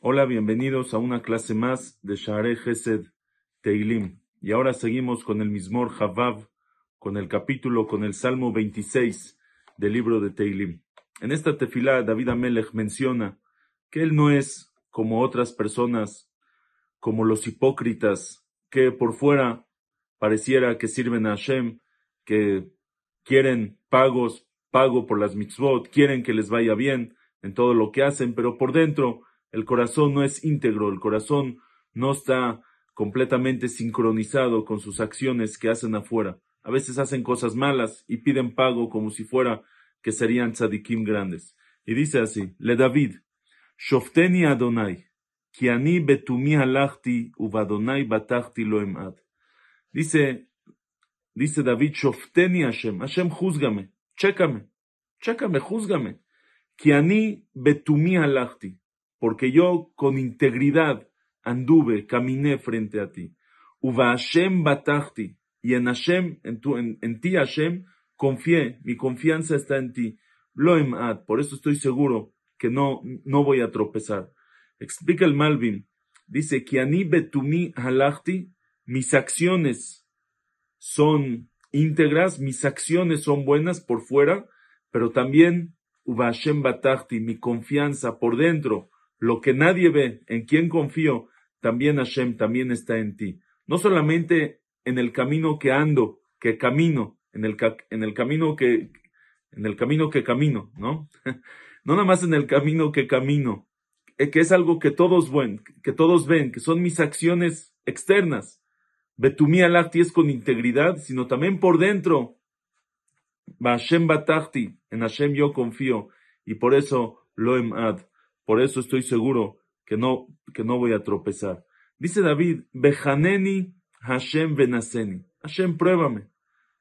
Hola, bienvenidos a una clase más de Share Gesed Teilim. Y ahora seguimos con el Mismor Havav, con el capítulo, con el Salmo 26 del libro de Teilim. En esta tefilá, David Amelech menciona que él no es como otras personas, como los hipócritas, que por fuera pareciera que sirven a Hashem, que quieren pagos, pago por las mitzvot, quieren que les vaya bien en todo lo que hacen, pero por dentro el corazón no es íntegro, el corazón no está completamente sincronizado con sus acciones que hacen afuera. A veces hacen cosas malas y piden pago como si fuera que serían tzadikim grandes. Y dice así, le David, Shofteni Adonai, ki ani betumi halachti uvadonai batachti lo emad. Dice, dice David, Shofteni Hashem, Hashem juzgame, chécame, chécame, juzgame. Ki ani betumi halachti porque yo con integridad anduve, caminé frente a ti. Uva Hashem batachti, y en Hashem, en, tu, en, en, ti Hashem, confié, mi confianza está en ti. Lo emad, por eso estoy seguro que no, no voy a tropezar. Explica el Malvin, dice que ani betumi halachti, mis acciones son íntegras, mis acciones son buenas por fuera, pero también Uva Hashem batachti, mi confianza por dentro, lo que nadie ve, en quien confío, también Hashem también está en ti. No solamente en el camino que ando, que camino, en el, en el camino que, en el camino que camino, ¿no? no nada más en el camino que camino, eh, que es algo que todos ven, que todos ven, que son mis acciones externas. Betumi alachti es con integridad, sino también por dentro. Hashem batachti, en Hashem yo confío, y por eso lo emad. Por eso estoy seguro que no, que no voy a tropezar. Dice David, Bejaneni Hashem Benaseni. Hashem, pruébame,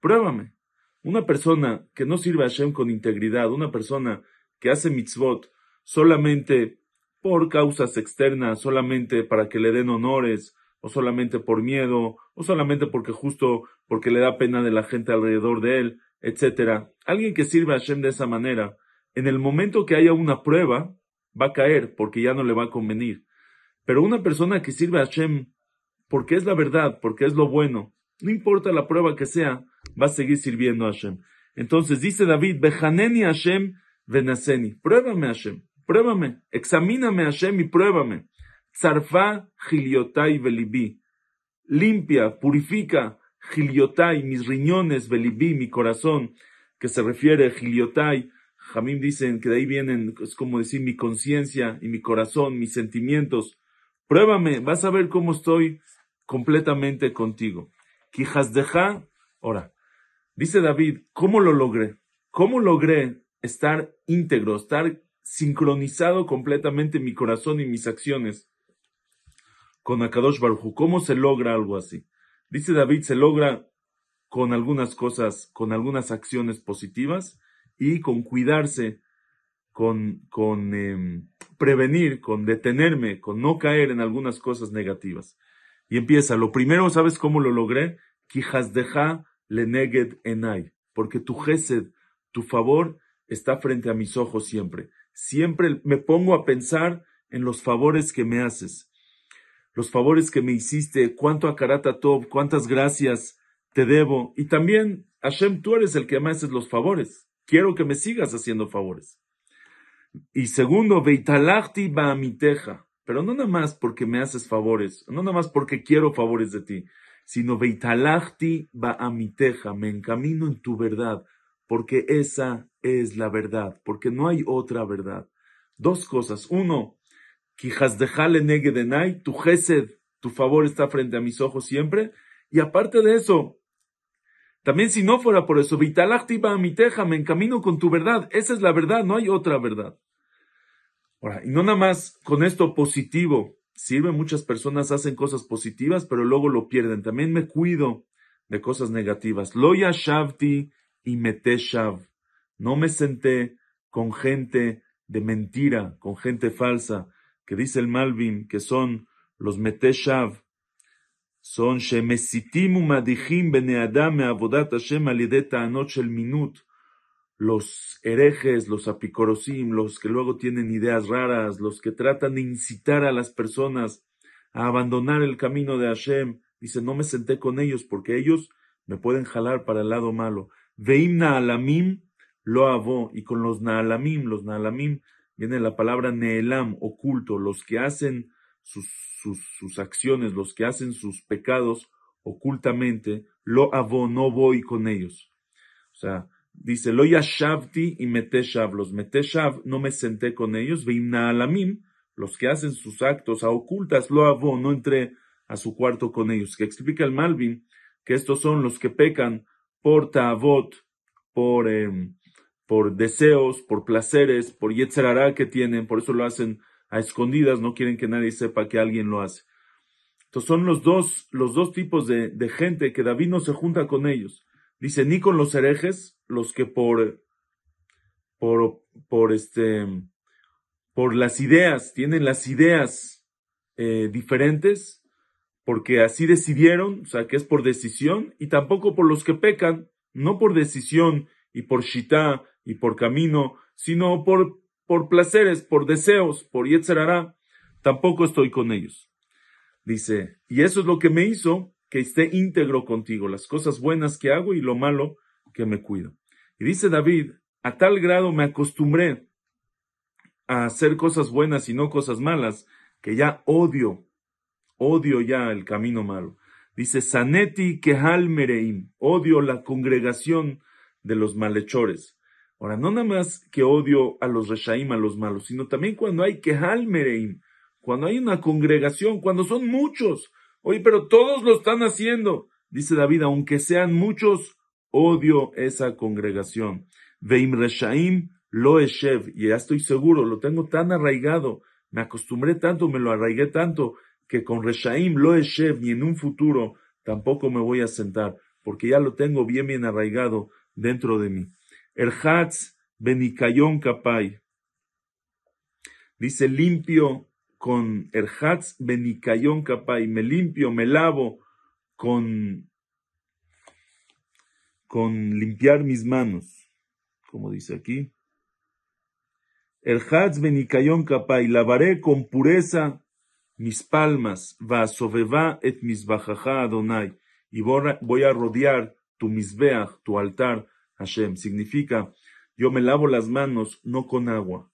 pruébame. Una persona que no sirve a Hashem con integridad, una persona que hace mitzvot solamente por causas externas, solamente para que le den honores, o solamente por miedo, o solamente porque justo porque le da pena de la gente alrededor de él, etcétera. Alguien que sirve a Hashem de esa manera, en el momento que haya una prueba, va a caer porque ya no le va a convenir. Pero una persona que sirve a Hashem porque es la verdad, porque es lo bueno, no importa la prueba que sea, va a seguir sirviendo a Hashem. Entonces dice David, Bejaneni Hashem venaseni, pruébame Hashem, pruébame, examíname Hashem y pruébame. Zarfa giliotai velibi, limpia, purifica giliotai, mis riñones, velibi, mi corazón, que se refiere a giliotai, Jamim dicen que de ahí vienen, es como decir, mi conciencia y mi corazón, mis sentimientos. Pruébame, vas a ver cómo estoy completamente contigo. Quijas deja, ahora, dice David, ¿cómo lo logré? ¿Cómo logré estar íntegro, estar sincronizado completamente mi corazón y mis acciones con Akadosh Baruj ¿Cómo se logra algo así? Dice David, se logra con algunas cosas, con algunas acciones positivas y con cuidarse, con, con eh, prevenir, con detenerme, con no caer en algunas cosas negativas. Y empieza, lo primero, ¿sabes cómo lo logré? Kijasdeja leneged enai, porque tu gesed, tu favor, está frente a mis ojos siempre. Siempre me pongo a pensar en los favores que me haces, los favores que me hiciste, cuánto akarata top, cuántas gracias te debo. Y también, Hashem, tú eres el que me haces los favores quiero que me sigas haciendo favores. Y segundo, veitalachti ba'amiteja, pero no nada más porque me haces favores, no nada más porque quiero favores de ti, sino veitalachti ba'amiteja, me encamino en tu verdad, porque esa es la verdad, porque no hay otra verdad. Dos cosas. Uno, tu gesed, tu favor está frente a mis ojos siempre. Y aparte de eso, también si no fuera por eso, a mi teja, me encamino con tu verdad. Esa es la verdad, no hay otra verdad. Ahora, y no nada más con esto positivo. Sirve, muchas personas hacen cosas positivas, pero luego lo pierden. También me cuido de cosas negativas. Loya shavti y meteshav. No me senté con gente de mentira, con gente falsa, que dice el Malvin, que son los meteshav. son shemesitim umadijim bene adam me'avodat Hashem al yedei ta'anot shel minut. Los herejes, los apicorosim, los que luego tienen ideas raras, los que tratan de incitar a las personas a abandonar el camino de Hashem. Dice, no me senté con ellos porque ellos me pueden jalar para el lado malo. Veim naalamim lo avó. Y con los naalamim, los naalamim, viene la palabra neelam, oculto, los que hacen sus, sus, sus acciones, los que hacen sus pecados ocultamente, lo avó, no voy con ellos. O sea, dice, lo yashavti y meteshav, los meteshav, no me senté con ellos, veim naalamim, los que hacen sus actos a ocultas, lo avó, no entré a su cuarto con ellos. Que explica el Malvin que estos son los que pecan por ta'avot, por, em, por deseos, por placeres, por yetzerará que tienen, por eso lo hacen a escondidas, no quieren que nadie sepa que alguien lo hace. Entonces son los dos, los dos tipos de, gente que David no se junta con ellos. Dice, ni con los herejes, los que por, por, por este, por las ideas, tienen las ideas eh, diferentes, porque así decidieron, o sea, que es por decisión, y tampoco por los que pecan, no por decisión y por shita y por camino, sino por, por placeres, por deseos, por yetzerará, tampoco estoy con ellos. Dice, y eso es lo que me hizo que esté íntegro contigo, las cosas buenas que hago y lo malo que me cuido. Y dice David, a tal grado me acostumbré a hacer cosas buenas y no cosas malas, que ya odio, odio ya el camino malo. Dice, Saneti Kehal Mereim, odio la congregación de los malhechores. Ahora, no nada más que odio a los Reshaim, a los malos, sino también cuando hay Kehal Mereim, cuando hay una congregación, cuando son muchos. Oye, pero todos lo están haciendo. Dice David, aunque sean muchos, odio esa congregación. Veim Reshaim lo eshev, y ya estoy seguro, lo tengo tan arraigado, me acostumbré tanto, me lo arraigué tanto, que con Reshaim lo eshev, ni en un futuro tampoco me voy a sentar, porque ya lo tengo bien, bien arraigado dentro de mí. Erhatz benikayon kapai. Dice limpio con Erhatz benikayon kapai, me limpio, me lavo con, con limpiar mis manos, como dice aquí. El Hatz benikayon kapai, lavaré con pureza mis palmas, va soveva et misbajaja Adonai, y voy a rodear tu misbeach, tu altar, Hashem. Significa, yo me lavo las manos no con agua,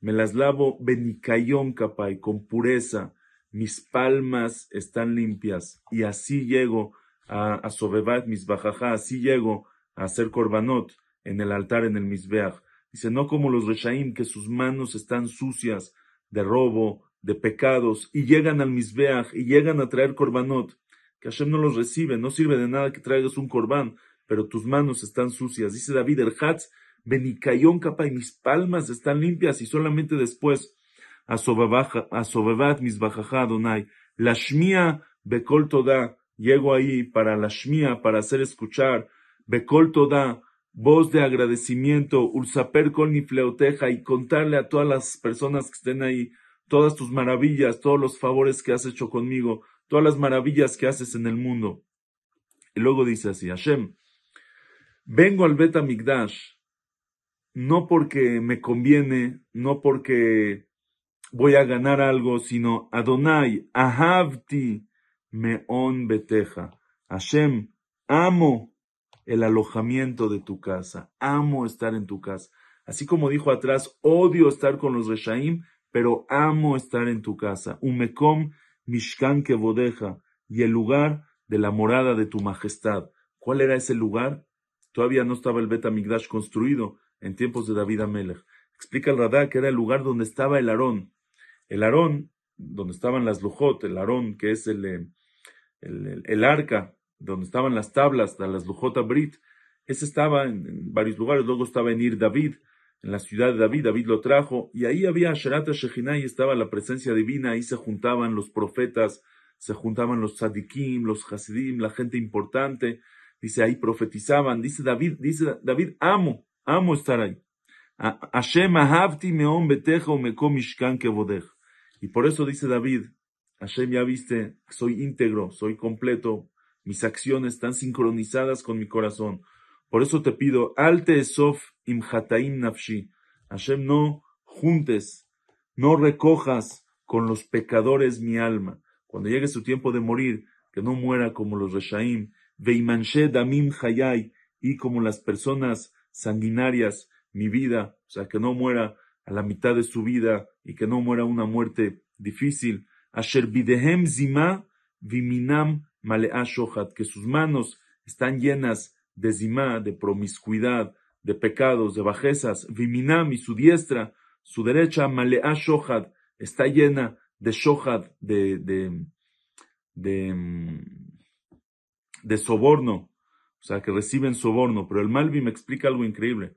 me las lavo benikayon kapai, con pureza, mis palmas están limpias, y así llego a, a sovevat misbajaja, así llego a hacer korbanot en el altar, en el misbeach. Dice, no como los Reshaim, que sus manos están sucias de robo, de pecados, y llegan al Misbeach, y llegan a traer korbanot, que Hashem no los recibe, no sirve de nada que traigas un korban, pero tus manos están sucias. Dice David, el Hatz, Benikayon capa, y mis palmas están limpias, y solamente después, a Sobebat Misbajaja Adonai, la Shmia Bekol Toda, llego ahí para la Shmia, para hacer escuchar, Bekol Toda, voz de agradecimiento, Ursaper con mi fleoteja y contarle a todas las personas que estén ahí todas tus maravillas, todos los favores que has hecho conmigo, todas las maravillas que haces en el mundo. Y luego dice así, Hashem, vengo al Bet Migdash no porque me conviene, no porque voy a ganar algo, sino Adonai, Ahavti, Meon Beteja. Hashem, amo el alojamiento de tu casa. Amo estar en tu casa. Así como dijo atrás, odio estar con los Reshaim, pero amo estar en tu casa. Umekom Mishkan Kevodeja, y el lugar de la morada de tu majestad. ¿Cuál era ese lugar? Todavía no estaba el Bet Amigdash construido en tiempos de David Amelech. Explica el Radá que era el lugar donde estaba el Aarón. El Aarón, donde estaban las Lujot, el Aarón, que es el, eh, el, arca donde estaban las tablas de las Lujota Brit, ese estaba en, varios lugares, luego estaba en Ir David, en la ciudad de David, David lo trajo, y ahí había Sherata Shechinah y estaba la presencia divina, ahí se juntaban los profetas, se juntaban los tzadikim, los hasidim, la gente importante, dice ahí profetizaban, dice David, dice David, amo, amo estar ahí. Hashem ahavti meon beteja mekom mishkan Y por eso dice David, Hashem, ya viste, soy íntegro, soy completo, mis acciones están sincronizadas con mi corazón. Por eso te pido, alte sof imhataim nafshi. Hashem, no juntes, no recojas con los pecadores mi alma. Cuando llegue su tiempo de morir, que no muera como los reshaim, veimanshe damim hayai, y como las personas sanguinarias, mi vida, o sea, que no muera a la mitad de su vida y que no muera una muerte difícil. Asher bidehem zima viminam malea shohat, que sus manos están llenas de zima, de promiscuidad, de pecados, de bajezas. Viminam y su diestra, su derecha, malea shohat, está llena de shohat, de, de, de, de soborno, o sea, que reciben soborno. Pero el Malvi me explica algo increíble.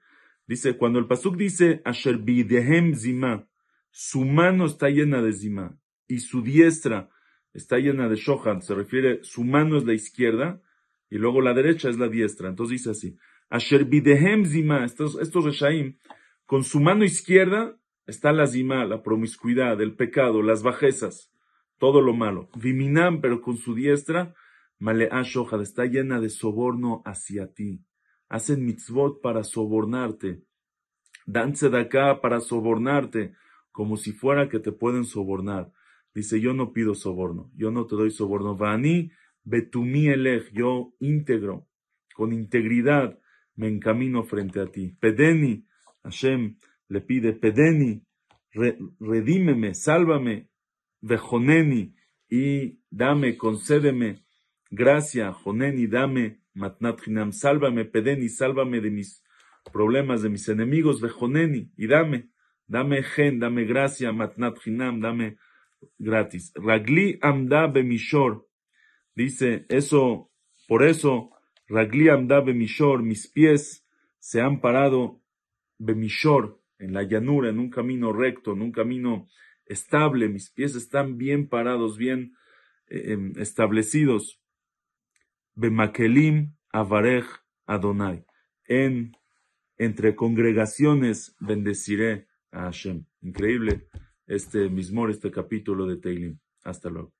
Dice, cuando el Pasuk dice, Asher bidehem zima, su mano está llena de zima y su diestra está llena de shohan, se refiere, su mano es la izquierda y luego la derecha es la diestra. Entonces dice así, Asher bidehem zima, estos, estos reshaim, con su mano izquierda está la zima, la promiscuidad, el pecado, las bajezas, todo lo malo. Viminam, pero con su diestra, malea shohad, está llena de soborno hacia ti hacen mitzvot para sobornarte, dan acá para sobornarte, como si fuera que te pueden sobornar. Dice, yo no pido soborno, yo no te doy soborno. Vani betumi elej, yo íntegro, con integridad, me encamino frente a ti. Pedeni, Hashem le pide, pedeni, redímeme, sálvame, vejoneni, y dame, concédeme, gracia, joneni, dame, Matnat sálvame, pedeni, sálvame de mis problemas, de mis enemigos, vejoneni, y dame, dame gen, dame gracia, Matnat dame gratis. Ragli amda bemishor, dice, eso, por eso, Ragli amda bemishor, mis pies se han parado bemishor, en la llanura, en un camino recto, en un camino estable, mis pies están bien parados, bien eh, em, establecidos. Bemakelim Avarech Adonai. En, entre congregaciones bendeciré a Hashem. Increíble este mismor, este capítulo de Teilim. Hasta luego.